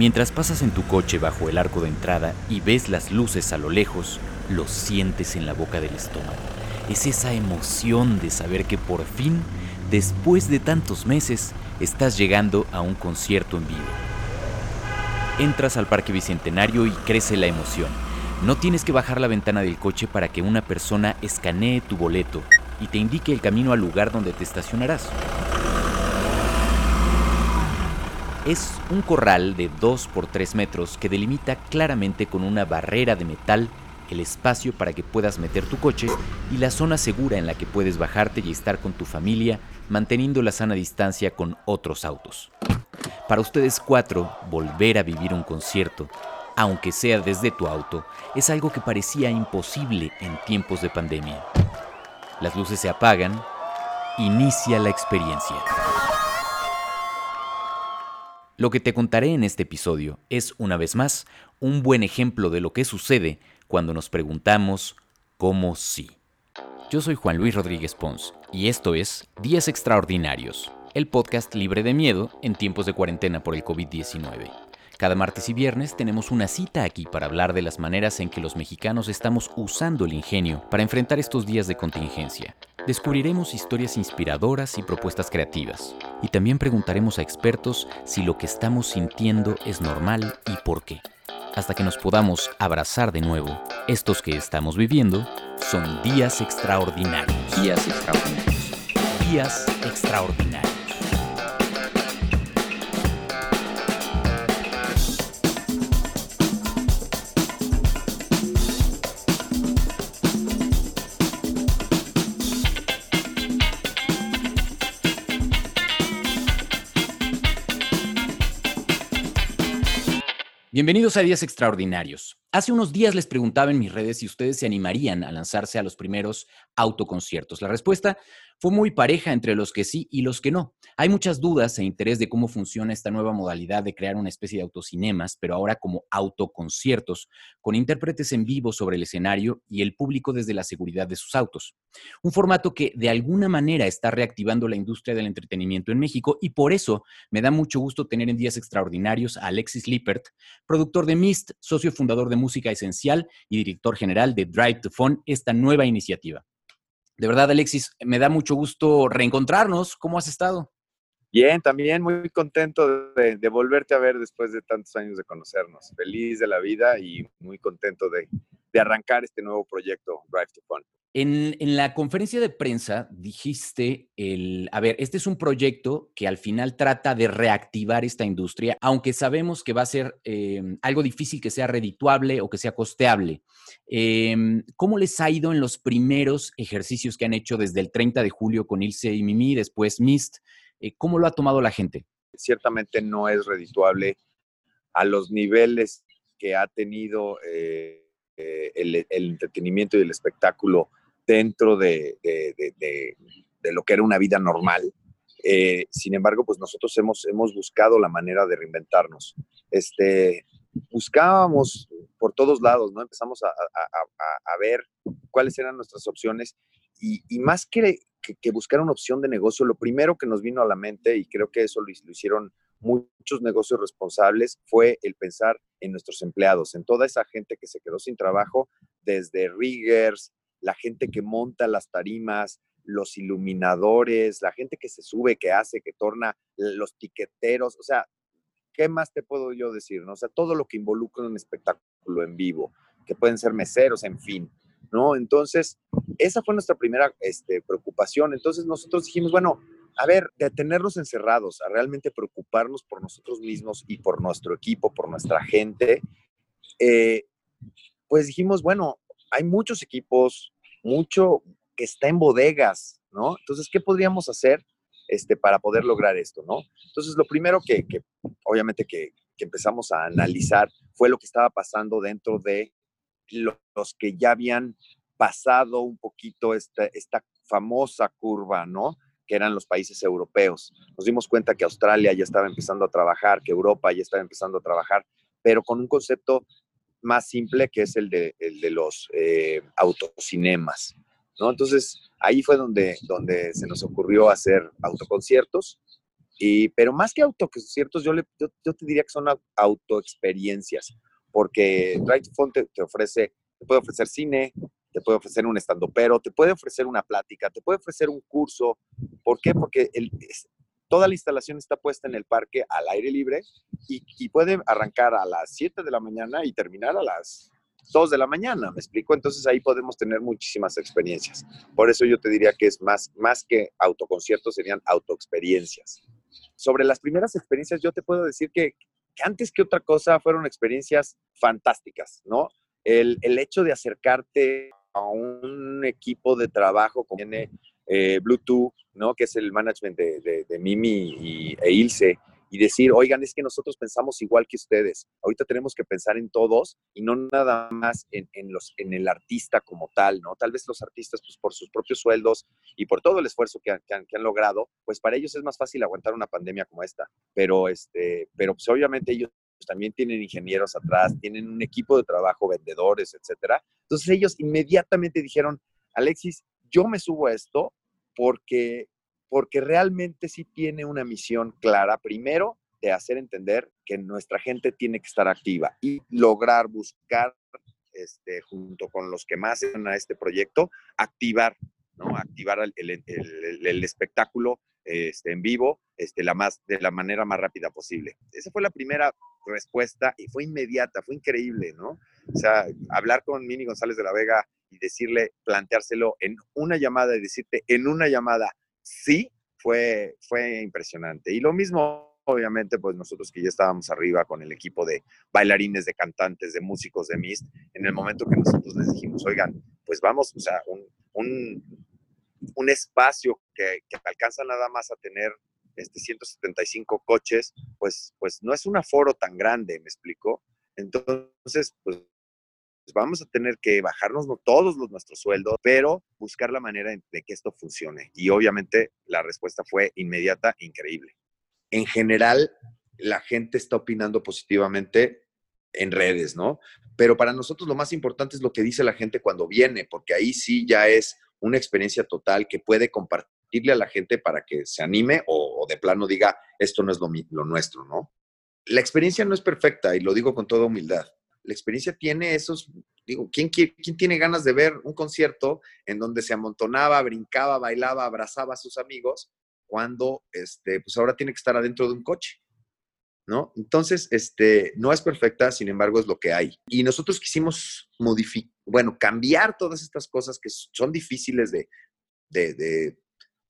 Mientras pasas en tu coche bajo el arco de entrada y ves las luces a lo lejos, lo sientes en la boca del estómago. Es esa emoción de saber que por fin, después de tantos meses, estás llegando a un concierto en vivo. Entras al Parque Bicentenario y crece la emoción. No tienes que bajar la ventana del coche para que una persona escanee tu boleto y te indique el camino al lugar donde te estacionarás. Es un corral de 2 por 3 metros que delimita claramente con una barrera de metal el espacio para que puedas meter tu coche y la zona segura en la que puedes bajarte y estar con tu familia manteniendo la sana distancia con otros autos. Para ustedes cuatro, volver a vivir un concierto, aunque sea desde tu auto, es algo que parecía imposible en tiempos de pandemia. Las luces se apagan, inicia la experiencia. Lo que te contaré en este episodio es, una vez más, un buen ejemplo de lo que sucede cuando nos preguntamos cómo sí. Yo soy Juan Luis Rodríguez Pons y esto es Días Extraordinarios, el podcast libre de miedo en tiempos de cuarentena por el COVID-19. Cada martes y viernes tenemos una cita aquí para hablar de las maneras en que los mexicanos estamos usando el ingenio para enfrentar estos días de contingencia. Descubriremos historias inspiradoras y propuestas creativas. Y también preguntaremos a expertos si lo que estamos sintiendo es normal y por qué. Hasta que nos podamos abrazar de nuevo, estos que estamos viviendo son días extraordinarios. Días extraordinarios. Días extraordinarios. Bienvenidos a Días Extraordinarios. Hace unos días les preguntaba en mis redes si ustedes se animarían a lanzarse a los primeros autoconciertos. La respuesta fue muy pareja entre los que sí y los que no. Hay muchas dudas e interés de cómo funciona esta nueva modalidad de crear una especie de autocinemas, pero ahora como autoconciertos, con intérpretes en vivo sobre el escenario y el público desde la seguridad de sus autos. Un formato que de alguna manera está reactivando la industria del entretenimiento en México y por eso me da mucho gusto tener en días extraordinarios a Alexis Lippert, productor de Mist, socio fundador de Música Esencial y director general de Drive to Fun, esta nueva iniciativa. De verdad, Alexis, me da mucho gusto reencontrarnos. ¿Cómo has estado? Bien, también muy contento de, volverte a ver después de tantos años de conocernos. Feliz de la vida y muy contento de, de arrancar este nuevo proyecto, Drive to Fun. En, la conferencia de prensa dijiste, el, a ver, este es un proyecto que al final trata de reactivar esta industria, aunque sabemos que va a ser em, algo difícil que sea redituable o que sea costeable. Em, ¿Cómo les ha ido en los primeros ejercicios que han hecho desde el 30 de julio con Ilse y Mimi, después Mist? Eh, ¿Cómo lo ha tomado la gente? Ciertamente no es redituable a los niveles que ha tenido eh, eh, el, entretenimiento y el espectáculo dentro de, lo que era una vida normal. Sin embargo, pues nosotros hemos, hemos buscado la manera de reinventarnos. Este, buscábamos por todos lados, ¿no? Empezamos a, ver cuáles eran nuestras opciones y, más que, que, buscar una opción de negocio, lo primero que nos vino a la mente, y creo que eso lo, lo hicieron muchos negocios responsables, fue el pensar en nuestros empleados, en toda esa gente que se quedó sin trabajo, desde riggers, la gente que monta las tarimas, los iluminadores, la gente que se sube, que hace, que torna, los tiqueteros, o sea, ¿qué más te puedo yo decir? No? Sea, todo lo que involucra un espectáculo en vivo, que pueden ser meseros, en fin, ¿no? Entonces, esa fue nuestra primera este, preocupación. Entonces, nosotros dijimos, bueno, a ver, de tenernos encerrados, a realmente preocuparnos por nosotros mismos y por nuestro equipo, por nuestra gente, eh, pues dijimos, bueno, hay muchos equipos, mucho que está en bodegas, ¿no? Entonces, ¿qué podríamos hacer este, para poder lograr esto, ¿no? Entonces, lo primero que, obviamente, que, empezamos a analizar fue lo que estaba pasando dentro de los que ya habían pasado un poquito esta, esta famosa curva, ¿no? que eran los países europeos. Nos dimos cuenta que Australia ya estaba empezando a trabajar, que Europa ya estaba empezando a trabajar, pero con un concepto más simple que es el de, los eh, autocinemas. ¿no? Entonces, ahí fue donde, donde se nos ocurrió hacer autoconciertos Y, pero más que autoconciertos, yo, yo, yo te diría que son autoexperiencias, porque Drive to Phone te, te, ofrece, te puede ofrecer cine, te puede ofrecer un pero te puede ofrecer una plática, te puede ofrecer un curso. ¿Por qué? Porque el, toda la instalación está puesta en el parque al aire libre y, y, puede arrancar a las 7 de la mañana y terminar a las 2 de la mañana, ¿me explico? Entonces ahí podemos tener muchísimas experiencias. Por eso yo te diría que es más, más que autoconciertos, serían autoexperiencias. Sobre las primeras experiencias, yo te puedo decir que, que antes que otra cosa fueron experiencias fantásticas, ¿no? El, el hecho de acercarte a un equipo de trabajo como tiene eh, Bluetooth, ¿no? Que es el management de, de, Mimi y, e Ilse, y decir, oigan, es que nosotros pensamos igual que ustedes. Ahorita tenemos que pensar en todos y no nada más en, en, los, en el artista como tal, ¿no? Tal vez los artistas, pues por sus propios sueldos y por todo el esfuerzo que, han, que han, logrado, pues para ellos es más fácil aguantar una pandemia como esta. Pero, este, pero pues obviamente ellos también tienen ingenieros atrás, tienen un equipo de trabajo, vendedores, etcétera. Entonces ellos inmediatamente dijeron, Alexis, yo me subo a esto porque porque realmente sí tiene una misión clara, primero, de hacer entender que nuestra gente tiene que estar activa y lograr buscar, este, junto con los que más a este proyecto, activar, ¿no? Activar el, el espectáculo este, en vivo este, la más, de la manera más rápida posible. Esa fue la primera respuesta y fue inmediata, fue increíble, ¿no? O sea, hablar con Mini González de la Vega y decirle, planteárselo en una llamada y decirte en una llamada, sí fue, fue impresionante. Y lo mismo, obviamente, pues nosotros que ya estábamos arriba con el equipo de bailarines, de cantantes, de músicos de Mist, en el momento que nosotros les dijimos, oigan, pues vamos, o sea, un, un, espacio que, que, alcanza nada más a tener este 175 coches, pues, pues no es un aforo tan grande, ¿me explico? Entonces, pues vamos a tener que bajarnos todos los, nuestros sueldos, pero buscar la manera de que esto funcione. Y obviamente la respuesta fue inmediata, increíble. En general, la gente está opinando positivamente en redes, ¿no? Pero para nosotros lo más importante es lo que dice la gente cuando viene, porque ahí sí ya es una experiencia total que puede compartirle a la gente para que se anime o, de plano diga, esto no es lo nuestro, ¿no? La experiencia no es perfecta y lo digo con toda humildad la experiencia tiene esos, digo, ¿quién, ¿quién, tiene ganas de ver un concierto en donde se amontonaba, brincaba, bailaba, abrazaba a sus amigos, cuando, este, pues ahora tiene que estar adentro de un coche? ¿No? Entonces, este, no es perfecta, sin embargo, es lo que hay. Y nosotros quisimos modificar, bueno, cambiar todas estas cosas que son difíciles de, de, de,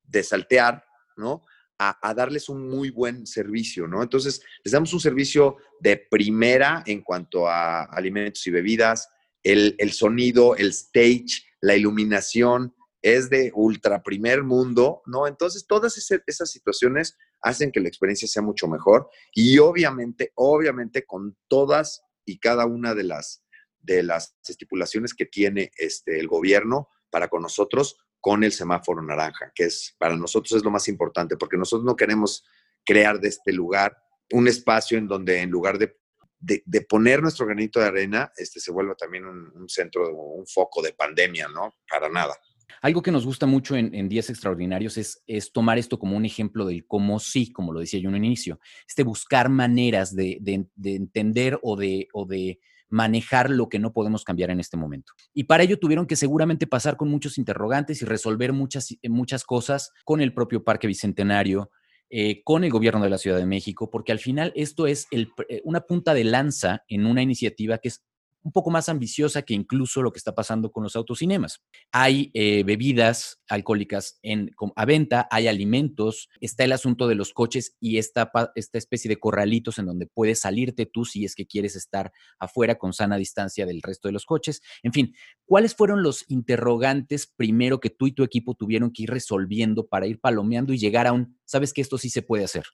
de saltear, ¿no? A, darles un muy buen servicio, ¿no? Entonces, les damos un servicio de primera en cuanto a alimentos y bebidas, el, el sonido, el stage, la iluminación es de ultra primer mundo, ¿no? Entonces, todas esas situaciones hacen que la experiencia sea mucho mejor y obviamente, obviamente con todas y cada una de las, de las estipulaciones que tiene este, el gobierno para con nosotros, con el semáforo naranja, que es para nosotros es lo más importante, porque nosotros no queremos crear de este lugar un espacio en donde en lugar de, de, poner nuestro granito de arena, este se vuelva también un, centro, un foco de pandemia, ¿no? Para nada. Algo que nos gusta mucho en, Días Extraordinarios es, tomar esto como un ejemplo del cómo sí, como lo decía yo en un inicio, este buscar maneras de, de, de entender o de, o de manejar lo que no podemos cambiar en este momento. Y para ello tuvieron que seguramente pasar con muchos interrogantes y resolver muchas, muchas cosas con el propio Parque Bicentenario, eh, con el gobierno de la Ciudad de México, porque al final esto es el, eh, una punta de lanza en una iniciativa que es un poco más ambiciosa que incluso lo que está pasando con los autocinemas. Hay eh, bebidas alcohólicas en, a venta, hay alimentos, está el asunto de los coches y esta, esta especie de corralitos en donde puedes salirte tú si es que quieres estar afuera con sana distancia del resto de los coches. En fin, ¿cuáles fueron los interrogantes primero que tú y tu equipo tuvieron que ir resolviendo para ir palomeando y llegar a un, sabes que esto sí se puede hacer?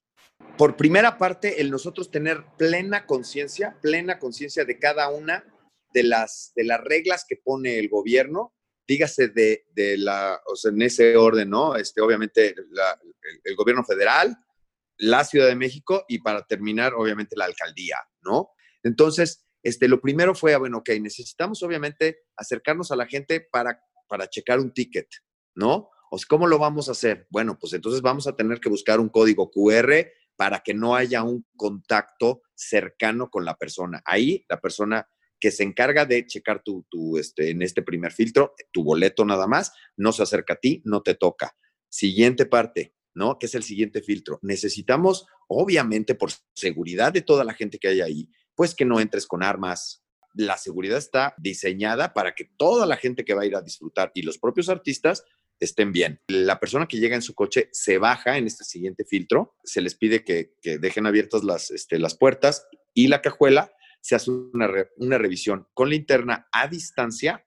Por primera parte, el nosotros tener plena conciencia, plena conciencia de cada una de las, de las reglas que pone el gobierno, dígase de, de la, o sea, en ese orden, ¿no? Este, obviamente el, gobierno federal, la Ciudad de México y para terminar, obviamente, la alcaldía, ¿no? Entonces, este, lo primero fue, ah, bueno, ok, necesitamos obviamente acercarnos a la gente para, para checar un ticket, ¿no? O ¿Cómo lo vamos a hacer? Bueno, pues entonces vamos a tener que buscar un código QR para que no haya un contacto cercano con la persona. Ahí la persona que se encarga de checar tu, tu, este, en este primer filtro, tu boleto nada más, no se acerca a ti, no te toca. Siguiente parte, ¿no? Que es el siguiente filtro. Necesitamos, obviamente, por seguridad de toda la gente que hay ahí, pues que no entres con armas. La seguridad está diseñada para que toda la gente que va a ir a disfrutar y los propios artistas estén bien. La persona que llega en su coche se baja en este siguiente filtro, se les pide que, dejen abiertas las, este, las puertas y la cajuela, se hace una, revisión con linterna a distancia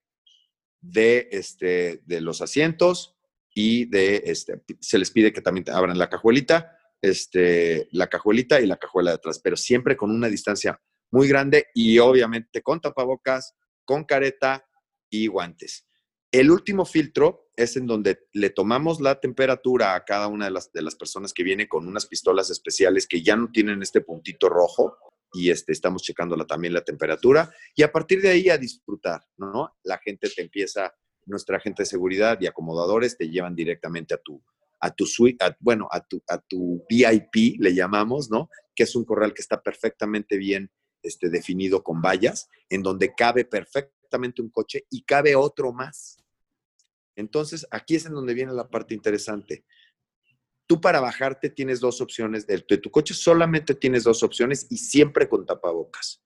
de, este, de los asientos y de, este, se les pide que también abran la cajuelita, este, la cajuelita y la cajuela de atrás, pero siempre con una distancia muy grande y obviamente con tapabocas, con careta y guantes. El último filtro es en donde le tomamos la temperatura a cada una de las, de las personas que viene con unas pistolas especiales que ya no tienen este puntito rojo y este, estamos checándola también la temperatura y a partir de ahí a disfrutar, ¿no? La gente te empieza, nuestra agente de seguridad y acomodadores te llevan directamente a tu, a tu suite, bueno, a tu, a tu VIP, le llamamos, ¿no? Que es un corral que está perfectamente bien este, definido con vallas, en donde cabe perfectamente un coche y cabe otro más. Entonces, aquí es en donde viene la parte interesante. Tú para bajarte tienes dos opciones, de, de tu coche solamente tienes dos opciones y siempre con tapabocas.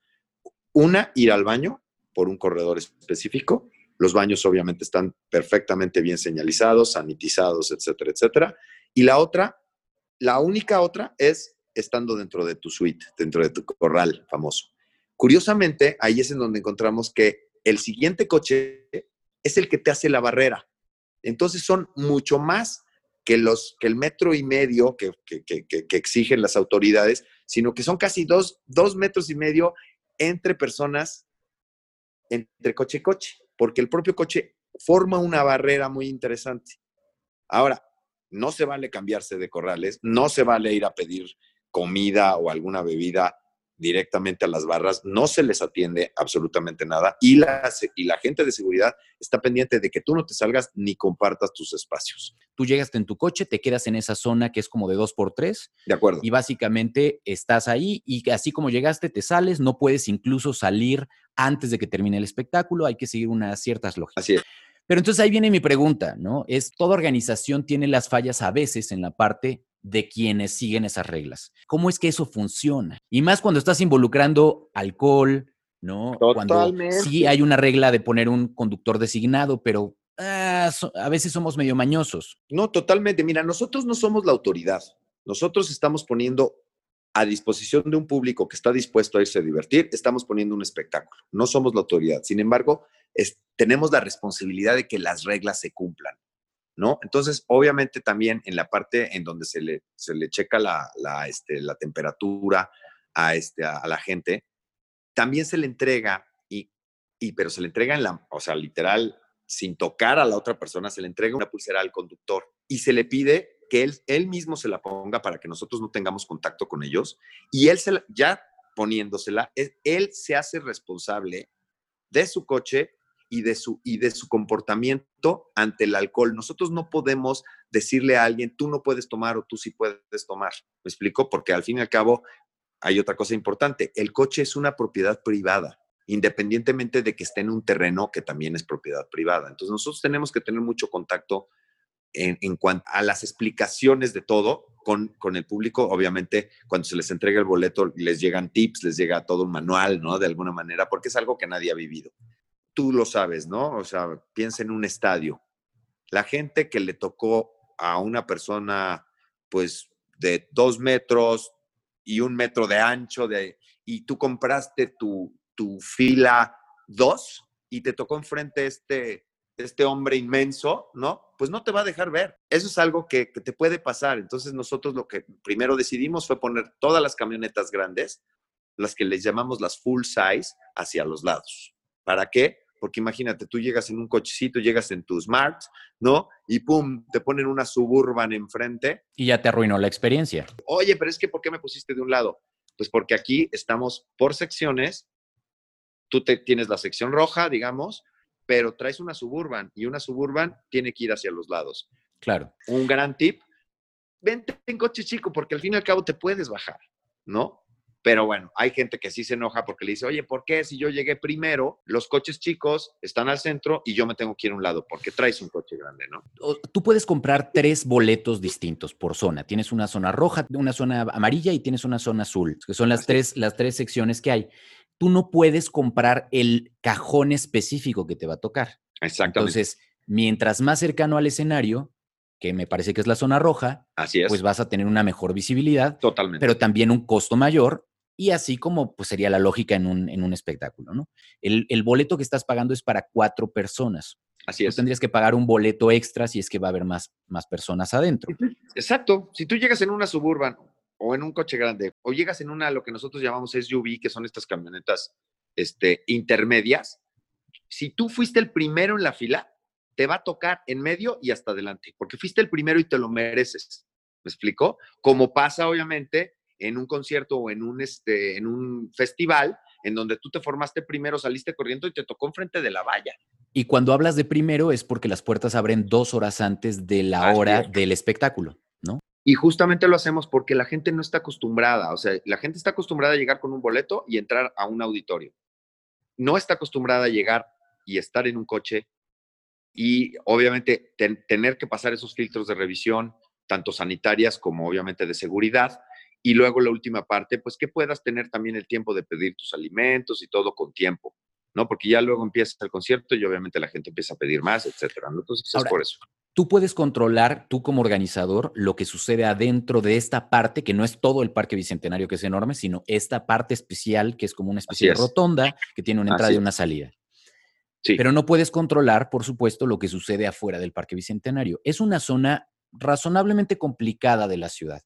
Una, ir al baño por un corredor específico. Los baños obviamente están perfectamente bien señalizados, sanitizados, etcétera, etcétera. Y la otra, la única otra es estando dentro de tu suite, dentro de tu corral famoso. Curiosamente, ahí es en donde encontramos que el siguiente coche es el que te hace la barrera. Entonces son mucho más que, los, que el metro y medio que, exigen las autoridades, sino que son casi dos, dos metros y medio entre personas, entre coche y coche, porque el propio coche forma una barrera muy interesante. Ahora, no se vale cambiarse de corrales, no se vale ir a pedir comida o alguna bebida directamente a las barras, no se les atiende absolutamente nada y la, y la gente de seguridad está pendiente de que tú no te salgas ni compartas tus espacios. Tú llegaste en tu coche, te quedas en esa zona que es como de dos por tres. De acuerdo. Y básicamente estás ahí y así como llegaste, te sales, no puedes incluso salir antes de que termine el espectáculo, hay que seguir unas ciertas lógicas. Así es. Pero entonces ahí viene mi pregunta, ¿no? Es, toda organización tiene las fallas a veces en la parte de quienes siguen esas reglas. ¿Cómo es que eso funciona? Y más cuando estás involucrando alcohol, ¿no? Cuando sí hay una regla de poner un conductor designado, pero ah, a veces somos medio mañosos. No, totalmente. Mira, nosotros no somos la autoridad. Nosotros estamos poniendo a disposición de un público que está dispuesto a irse a divertir, estamos poniendo un espectáculo. No somos la autoridad. Sin embargo, tenemos la responsabilidad de que las reglas se cumplan. ¿No? Entonces, obviamente también en la parte en donde se le, se checa este, la temperatura a, este, a, la gente, también se le entrega, y, pero se le entrega en la, o sea, literal, sin tocar a la otra persona, se le entrega una pulsera al conductor y se le pide que él, mismo se la ponga para que nosotros no tengamos contacto con ellos y él se ya poniéndosela, él se hace responsable de su coche y de su, y de su comportamiento ante el alcohol. Nosotros no podemos decirle a alguien, tú no puedes tomar o tú sí puedes tomar. ¿Me explico? Porque al fin y al cabo hay otra cosa importante. El coche es una propiedad privada, independientemente de que esté en un terreno que también es propiedad privada. Entonces nosotros tenemos que tener mucho contacto en, en cuanto a las explicaciones de todo con, con, el público. Obviamente, cuando se les entrega el boleto, les llegan tips, les llega todo un manual, ¿no? De alguna manera, porque es algo que nadie ha vivido tú lo sabes, ¿no? O sea, piensa en un estadio. La gente que le tocó a una persona, pues, de dos metros y un metro de ancho, de, y tú compraste tu, tu fila dos y te tocó enfrente este, este hombre inmenso, ¿no? Pues no te va a dejar ver. Eso es algo que, que te puede pasar. Entonces nosotros lo que primero decidimos fue poner todas las camionetas grandes, las que les llamamos las full size, hacia los lados. ¿Para qué? Porque imagínate, tú llegas en un cochecito, llegas en tu Smart, ¿no? Y pum, te ponen una suburban enfrente. Y ya te arruinó la experiencia. Oye, pero es que ¿por qué me pusiste de un lado? Pues porque aquí estamos por secciones. Tú te, tienes la sección roja, digamos, pero traes una suburban y una suburban tiene que ir hacia los lados. Claro. Un gran tip, vente en coche chico porque al fin y al cabo te puedes bajar, ¿no? Pero bueno, hay gente que sí se enoja porque le dice, oye, ¿por qué si yo llegué primero, los coches chicos están al centro y yo me tengo que ir a un lado porque traes un coche grande, ¿no? Tú puedes comprar tres boletos distintos por zona. Tienes una zona roja, una zona amarilla y tienes una zona azul, que son las, tres, las tres secciones que hay. Tú no puedes comprar el cajón específico que te va a tocar. Exactamente. Entonces, mientras más cercano al escenario, que me parece que es la zona roja, Así es. pues vas a tener una mejor visibilidad, Totalmente. pero también un costo mayor y así como pues, sería la lógica en un, en un espectáculo, ¿no? El, el, boleto que estás pagando es para cuatro personas. Así es. Tú tendrías que pagar un boleto extra si es que va a haber más, más personas adentro. Exacto. Si tú llegas en una suburban o en un coche grande o llegas en una, lo que nosotros llamamos SUV, que son estas camionetas este, intermedias, si tú fuiste el primero en la fila, te va a tocar en medio y hasta adelante, porque fuiste el primero y te lo mereces. ¿Me explico? Como pasa, obviamente, en un concierto o en un, este, en un festival en donde tú te formaste primero, saliste corriendo y te tocó enfrente de la valla. Y cuando hablas de primero es porque las puertas abren dos horas antes de la Así hora es. del espectáculo, ¿no? Y justamente lo hacemos porque la gente no está acostumbrada, o sea, la gente está acostumbrada a llegar con un boleto y entrar a un auditorio. No está acostumbrada a llegar y estar en un coche y obviamente ten- tener que pasar esos filtros de revisión, tanto sanitarias como obviamente de seguridad. Y luego la última parte, pues que puedas tener también el tiempo de pedir tus alimentos y todo con tiempo, ¿no? Porque ya luego empieza el concierto y obviamente la gente empieza a pedir más, etcétera, ¿no? Entonces es por eso. Tú puedes controlar, tú como organizador, lo que sucede adentro de esta parte, que no es todo el Parque Bicentenario que es enorme, sino esta parte especial que es como una especie de rotonda que tiene una entrada Así y una salida. Sí. Pero no puedes controlar, por supuesto, lo que sucede afuera del Parque Bicentenario. Es una zona razonablemente complicada de la ciudad.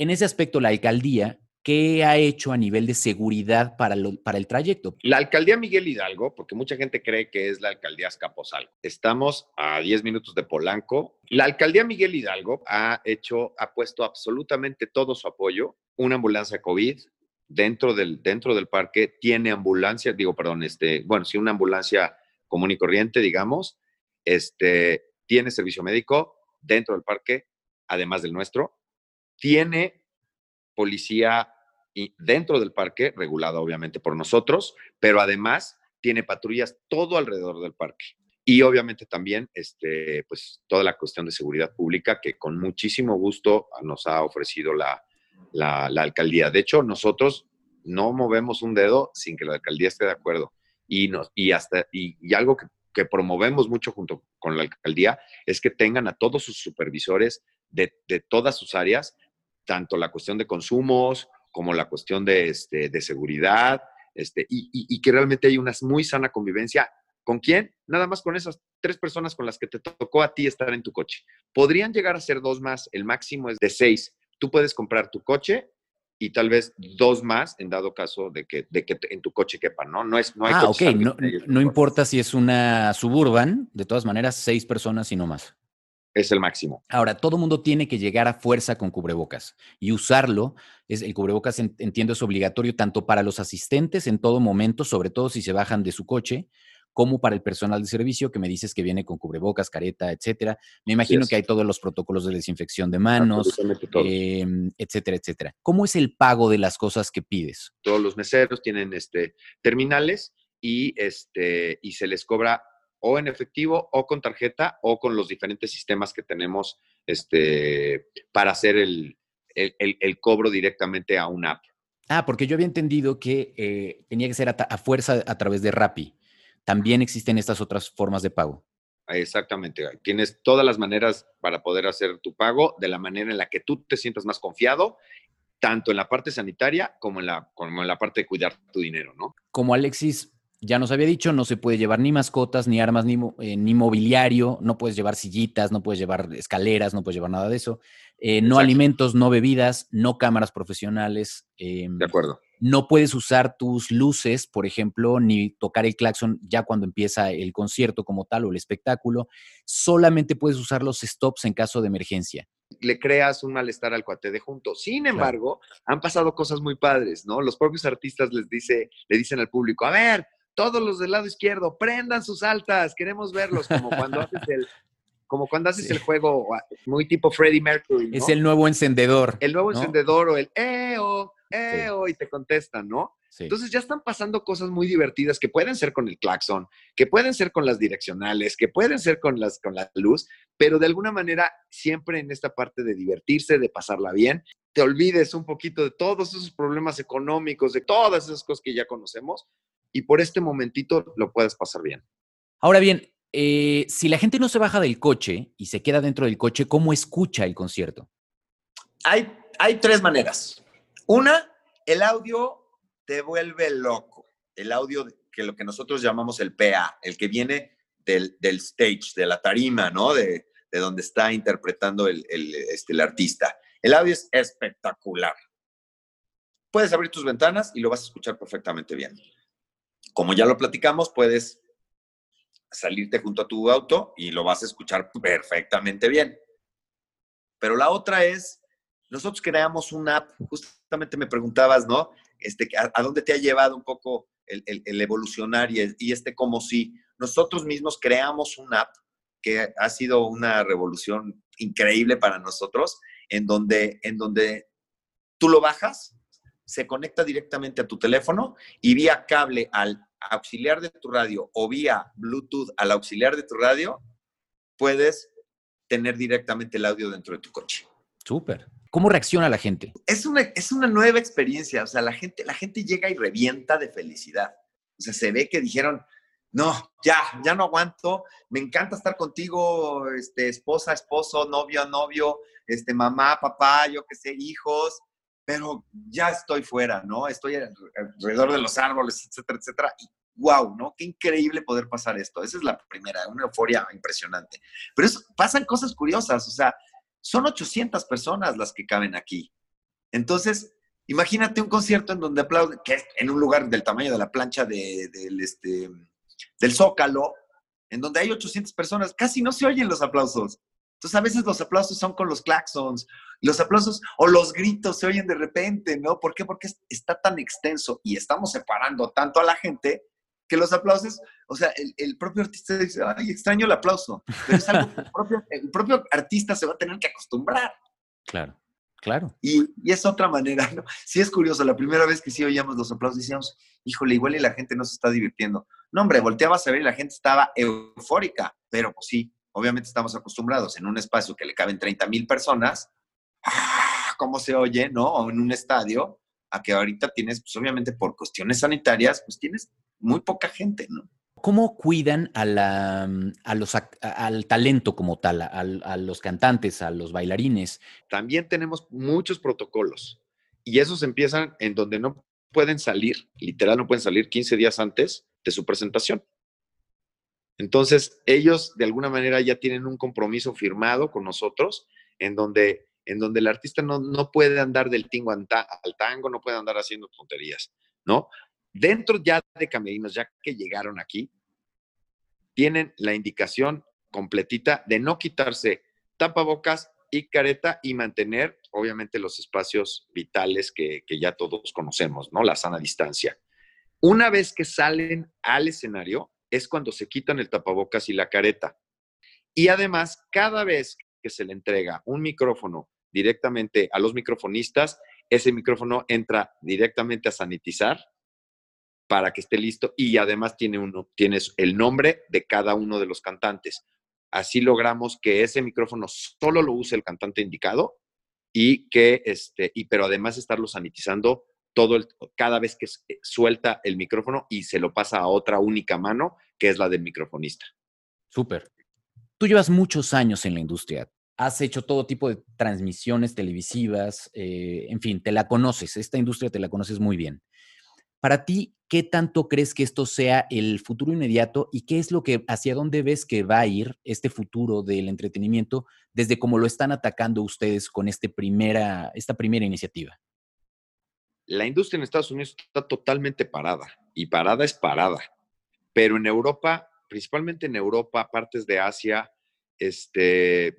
En ese aspecto, la alcaldía, ¿qué ha hecho a nivel de seguridad para, para el trayecto? La alcaldía Miguel Hidalgo, porque mucha gente cree que es la alcaldía Azcapotzalco. Estamos a 10 minutos de Polanco. La alcaldía Miguel Hidalgo ha hecho, ha puesto absolutamente todo su apoyo. Una ambulancia COVID dentro del, dentro del parque tiene ambulancia, digo, perdón, este, bueno, sí, una ambulancia común y corriente, digamos, este, tiene servicio médico dentro del parque, además del nuestro. Tiene policía dentro del parque, regulada obviamente por nosotros, pero además tiene patrullas todo alrededor del parque. Y obviamente también este, pues, toda la cuestión de seguridad pública que con muchísimo gusto nos ha ofrecido la, la, alcaldía. De hecho, nosotros no movemos un dedo sin que la alcaldía esté de acuerdo. Y, nos, y, hasta, y, y algo que, que promovemos mucho junto con la alcaldía es que tengan a todos sus supervisores de, de todas sus áreas, tanto la cuestión de consumos como la cuestión de, este, de seguridad, este, y, y, y, que realmente hay una muy sana convivencia. ¿Con quién? Nada más con esas tres personas con las que te tocó a ti estar en tu coche. Podrían llegar a ser dos más, el máximo es de seis. Tú puedes comprar tu coche y tal vez dos más en dado caso de que, de que en tu coche quepan, ¿no? No, es, no hay ah, ok, no, no importa si es una suburban, de todas maneras, seis personas y no más. Es el máximo. Ahora, todo mundo tiene que llegar a fuerza con cubrebocas y usarlo. Es, el cubrebocas, entiendo, es obligatorio tanto para los asistentes en todo momento, sobre todo si se bajan de su coche, como para el personal de servicio que me dices que viene con cubrebocas, careta, etcétera. Me imagino que hay todos los protocolos de desinfección de manos, eh, etcétera, etcétera. ¿Cómo es el pago de las cosas que pides? Todos los meseros tienen este, terminales y, este, y se les cobra o en efectivo o con tarjeta o con los diferentes sistemas que tenemos este, para hacer el, el, el, el cobro directamente a una app. Ah, porque yo había entendido que eh, tenía que ser a, a, fuerza a través de Rappi. También existen estas otras formas de pago. Exactamente. Tienes todas las maneras para poder hacer tu pago de la manera en la que tú te sientas más confiado, tanto en la parte sanitaria como en la, como en la parte de cuidar tu dinero, ¿no? Como Alexis ya nos había dicho, no se puede llevar ni mascotas, ni armas, ni, eh, ni mobiliario, no puedes llevar sillitas, no puedes llevar escaleras, no puedes llevar nada de eso. Eh, no alimentos, no bebidas, no cámaras profesionales. Eh, de acuerdo. No puedes usar tus luces, por ejemplo, ni tocar el claxon ya cuando empieza el concierto como tal o el espectáculo. Solamente puedes usar los stops en caso de emergencia. Le creas un malestar al cuate de junto. Sin embargo, claro. han pasado cosas muy padres, ¿no? Los propios artistas les dice, le dicen al público, a ver, todos los del lado izquierdo, prendan sus altas, queremos verlos, como cuando haces el, como cuando haces el juego muy tipo Freddie Mercury. Es el nuevo encendedor. El nuevo encendedor o el EO, EO, y te contestan, ¿no? Entonces ya están pasando cosas muy divertidas que pueden ser con el claxon, que pueden ser con las direccionales, que pueden ser con, las, con la luz, pero de alguna manera siempre en esta parte de divertirse, de pasarla bien, te olvides un poquito de todos esos problemas económicos, de todas esas cosas que ya conocemos y por este momentito lo puedes pasar bien. Ahora bien, eh, si la gente no se baja del coche y se queda dentro del coche, ¿cómo escucha el concierto? Hay, hay tres maneras. Una, el audio te vuelve loco. El audio que lo que nosotros llamamos el PA, el que viene del, stage, de la tarima, ¿no? De, donde está interpretando el, este, el artista. El audio es espectacular. Puedes abrir tus ventanas y lo vas a escuchar perfectamente bien. Como ya lo platicamos, puedes salirte junto a tu auto y lo vas a escuchar perfectamente bien. Pero la otra es, nosotros creamos una app, justamente me preguntabas, ¿no? Este, ¿a, dónde te ha llevado un poco el, evolucionar y, y, este como si nosotros mismos creamos una app que ha sido una revolución increíble para nosotros, en donde, en donde tú lo bajas, se conecta directamente a tu teléfono y vía cable al auxiliar de tu radio o vía Bluetooth al auxiliar de tu radio, puedes tener directamente el audio dentro de tu coche. Súper. ¿Cómo reacciona la gente? Es una, es una nueva experiencia. O sea, la gente, la gente llega y revienta de felicidad. O sea, se ve que dijeron, no, ya, ya no aguanto. Me encanta estar contigo, este, esposa, esposo, novio, novio, este, mamá, papá, yo qué sé, hijos pero ya estoy fuera, ¿no? Estoy alrededor de los árboles, etcétera, etcétera. Y wow, ¿no? Qué increíble poder pasar esto. Esa es la primera, una euforia impresionante. Pero pasan cosas curiosas, o sea, son 800 personas las que caben aquí. Entonces, imagínate un concierto en donde aplauden, que es en un lugar del tamaño de la plancha de, del, este, del Zócalo, en donde hay 800 personas, casi no se oyen los aplausos. Entonces, a veces los aplausos son con los claxons, los aplausos o los gritos se oyen de repente, ¿no? ¿Por qué? Porque está tan extenso y estamos separando tanto a la gente que los aplausos, o sea, el, propio artista dice, ay, extraño el aplauso, pero es algo que el propio, el propio artista se va a tener que acostumbrar. Claro. Claro. Y, y, es otra manera, ¿no? Sí es curioso, la primera vez que sí oíamos los aplausos decíamos, híjole, igual y la gente no se está divirtiendo. No, hombre, volteabas a ver y la gente estaba eufórica, pero pues sí, obviamente estamos acostumbrados en un espacio que le caben 30 mil personas, ¡ah! ¿cómo se oye, no? O en un estadio, a que ahorita tienes, pues obviamente por cuestiones sanitarias, pues tienes muy poca gente, ¿no? ¿Cómo cuidan a la, a los, al talento como tal, a, los cantantes, a los bailarines? También tenemos muchos protocolos y esos empiezan en donde no pueden salir, literal no pueden salir 15 días antes de su presentación. Entonces, ellos de alguna manera ya tienen un compromiso firmado con nosotros en donde, en donde el artista no, no puede andar del tingo al tango, no puede andar haciendo tonterías, ¿no? Dentro ya de camerinos, ya que llegaron aquí, tienen la indicación completita de no quitarse tapabocas y careta y mantener, obviamente, los espacios vitales que, que ya todos conocemos, ¿no? La sana distancia. Una vez que salen al escenario, es cuando se quitan el tapabocas y la careta. Y además, cada vez que se le entrega un micrófono directamente a los microfonistas, ese micrófono entra directamente a sanitizar para que esté listo y además tiene uno, tienes el nombre de cada uno de los cantantes. Así logramos que ese micrófono solo lo use el cantante indicado y que este, y pero además estarlo sanitizando todo cada vez que suelta el micrófono y se lo pasa a otra única mano, que es la del microfonista. Súper. Tú llevas muchos años en la industria. Has hecho todo tipo de transmisiones televisivas, eh, en fin, te la conoces, esta industria te la conoces muy bien. Para ti, ¿qué tanto crees que esto sea el futuro inmediato y qué es lo que, hacia dónde ves que va a ir este futuro del entretenimiento desde cómo lo están atacando ustedes con este primera, esta primera iniciativa? La industria en Estados Unidos está totalmente parada y parada es parada. Pero en Europa, principalmente en Europa, partes de Asia, este,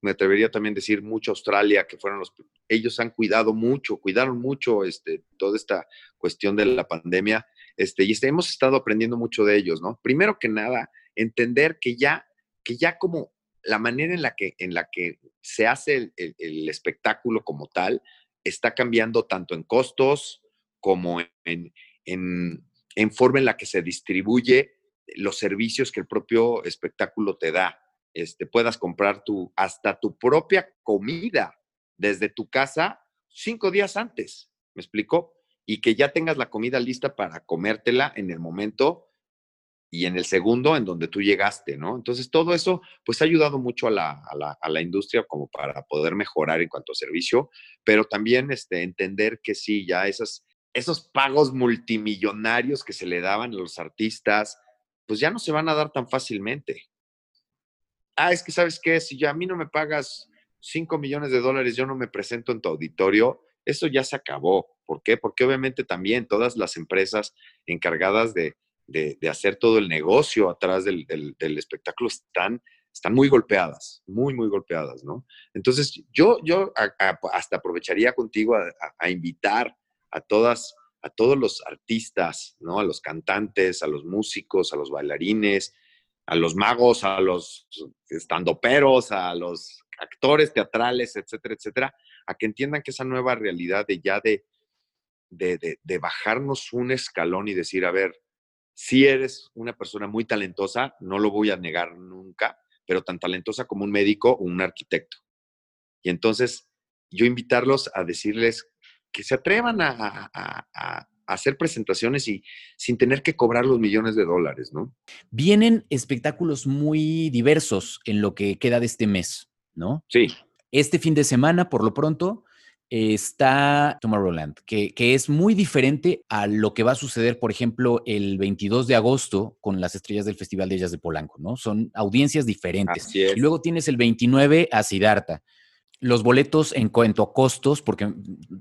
me atrevería también a decir mucho Australia, que fueron los, ellos han cuidado mucho, cuidaron mucho este, toda esta cuestión de la pandemia, este, y este, hemos estado aprendiendo mucho de ellos, ¿no? Primero que nada, entender que ya, que ya como la manera en la que, en la que se hace el, espectáculo como tal está cambiando tanto en costos como en, en, en forma en la que se distribuye los servicios que el propio espectáculo te da. Este, puedas comprar tu, hasta tu propia comida desde tu casa cinco días antes, ¿me explico? Y que ya tengas la comida lista para comértela en el momento y en el segundo en donde tú llegaste, ¿no? Entonces, todo eso, pues ha ayudado mucho a la, a la, industria como para poder mejorar en cuanto a servicio, pero también este, entender que sí, ya esas, esos pagos multimillonarios que se le daban a los artistas, pues ya no se van a dar tan fácilmente. Ah, es que sabes qué, si ya a mí no me pagas 5 millones de dólares, yo no me presento en tu auditorio, eso ya se acabó. ¿Por qué? Porque obviamente también todas las empresas encargadas de, de, hacer todo el negocio atrás del, del, espectáculo están, están muy golpeadas, muy, muy golpeadas, ¿no? Entonces, yo, yo hasta aprovecharía contigo a, invitar a todas, a todos los artistas, ¿no? A los cantantes, a los músicos, a los bailarines, a los magos, a los estandoperos, a los actores teatrales, etcétera, etcétera, a que entiendan que esa nueva realidad de ya de, de, de bajarnos un escalón y decir, a ver, si eres una persona muy talentosa, no lo voy a negar nunca, pero tan talentosa como un médico o un arquitecto. Y entonces yo invitarlos a decirles que se atrevan a, hacer presentaciones y sin tener que cobrar los millones de dólares, ¿no? Vienen espectáculos muy diversos en lo que queda de este mes, ¿no? Sí. Este fin de semana, por lo pronto, está Tomorrowland, que, que, es muy diferente a lo que va a suceder, por ejemplo, el 22 de agosto con las estrellas del Festival de Ellas de Polanco, ¿no? Son audiencias diferentes. Y luego tienes el 29 a Siddhartha. Los boletos en cuanto a costos, porque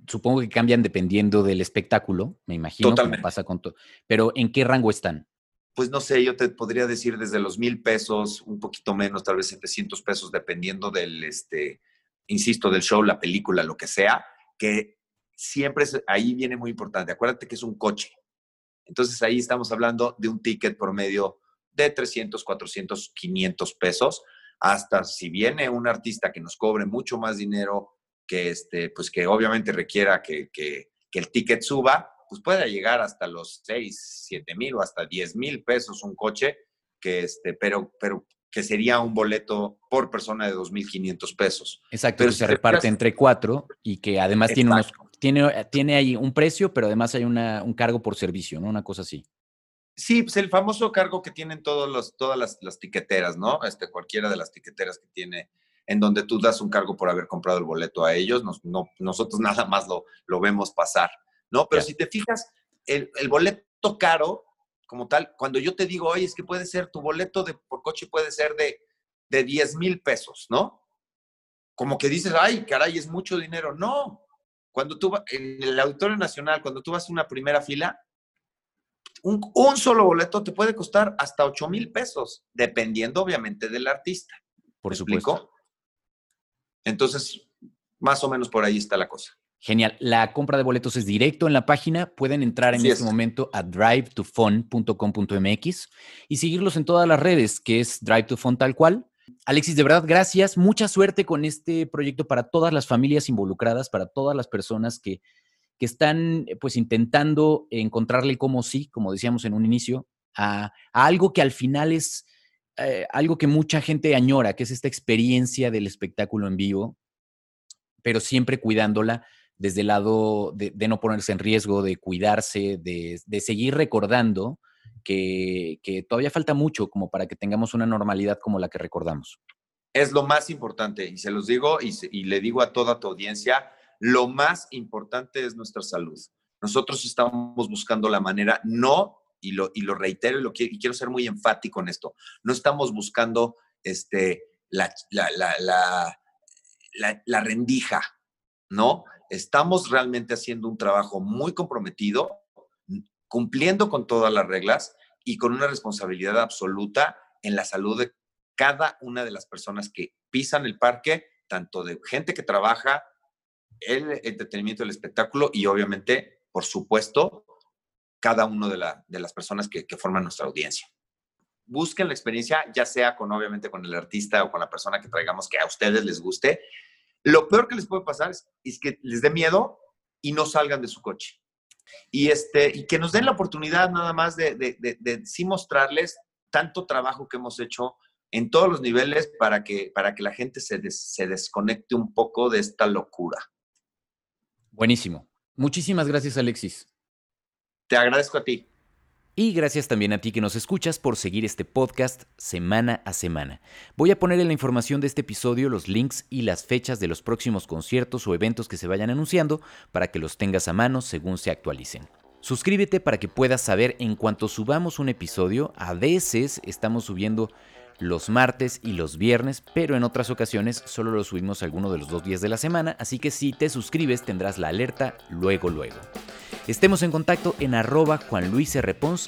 supongo que cambian dependiendo del espectáculo, me imagino, como pasa con todo. Pero ¿en qué rango están? Pues no sé, yo te podría decir desde los mil pesos, un poquito menos, tal vez 700 pesos, dependiendo del, este, insisto, del show, la película, lo que sea, que siempre es, ahí viene muy importante. Acuérdate que es un coche. Entonces ahí estamos hablando de un ticket promedio de 300, 400, 500 pesos, hasta si viene un artista que nos cobre mucho más dinero, que, este, pues que obviamente requiera que, que, el ticket suba, pues puede llegar hasta los 6, 7 mil o hasta 10 mil pesos un coche, que este, pero, pero que sería un boleto por persona de 2.500 pesos. Exacto, pero se reparte entre cuatro y que además tiene, unos, tiene, tiene ahí un precio, pero además hay una, un cargo por servicio, ¿no? Una cosa así. Sí, pues el famoso cargo que tienen todos los, todas las, las, tiqueteras, ¿no? Este, cualquiera de las tiqueteras que tiene, en donde tú das un cargo por haber comprado el boleto a ellos, no, nosotros nada más lo, lo vemos pasar, ¿no? Pero si te fijas, el, el boleto caro como tal, cuando yo te digo, oye, es que puede ser, tu boleto de, por coche puede ser de, de 10 mil pesos, ¿no? Como que dices, ay, caray, es mucho dinero. No, cuando tú vas, en el Auditorio Nacional, cuando tú vas a una primera fila, un, solo boleto te puede costar hasta 8 mil pesos, dependiendo obviamente del artista. Por supuesto. Entonces, más o menos por ahí está la cosa. Genial. La compra de boletos es directo en la página. Pueden entrar en este momento a drivetofun.com.mx y seguirlos en todas las redes, que es Drive to Fun tal cual. Alexis, de verdad, gracias. Mucha suerte con este proyecto para todas las familias involucradas, para todas las personas que, que están pues intentando encontrarle como sí, como decíamos en un inicio, a, algo que al final es eh, algo que mucha gente añora, que es esta experiencia del espectáculo en vivo, pero siempre cuidándola desde el lado de, no ponerse en riesgo, de cuidarse, de, seguir recordando que, todavía falta mucho como para que tengamos una normalidad como la que recordamos. Es lo más importante, y se los digo y, le digo a toda tu audiencia, lo más importante es nuestra salud. Nosotros estamos buscando la manera, no, y lo, y lo reitero y, lo y quiero ser muy enfático en esto, no estamos buscando este, la, la, la, la rendija, ¿no? Estamos realmente haciendo un trabajo muy comprometido, cumpliendo con todas las reglas y con una responsabilidad absoluta en la salud de cada una de las personas que pisan el parque, tanto de gente que trabaja el entretenimiento del espectáculo y obviamente, por supuesto, cada una de, de las personas que, que forman nuestra audiencia. busquen la experiencia, ya sea con obviamente con el artista o con la persona que traigamos que a ustedes les guste. Lo peor que les puede pasar es, que les dé miedo y no salgan de su coche. Y, este, y que nos den la oportunidad nada más de, de, de, sí mostrarles tanto trabajo que hemos hecho en todos los niveles para que, para que la gente se, se desconecte un poco de esta locura. Buenísimo. Muchísimas gracias, Alexis. Te agradezco a ti. Y gracias también a ti que nos escuchas por seguir este podcast semana a semana. Voy a poner en la información de este episodio los links y las fechas de los próximos conciertos o eventos que se vayan anunciando para que los tengas a mano según se actualicen. Suscríbete para que puedas saber en cuanto subamos un episodio. A veces estamos subiendo los martes y los viernes, pero en otras ocasiones solo lo subimos alguno de los dos días de la semana, así que si te suscribes tendrás la alerta luego luego. Estemos en contacto en arroba Juan Luis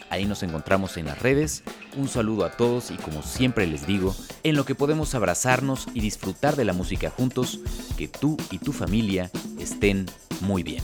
ahí nos encontramos en las redes. Un saludo a todos y como siempre les digo, en lo que podemos abrazarnos y disfrutar de la música juntos, que tú y tu familia estén muy bien.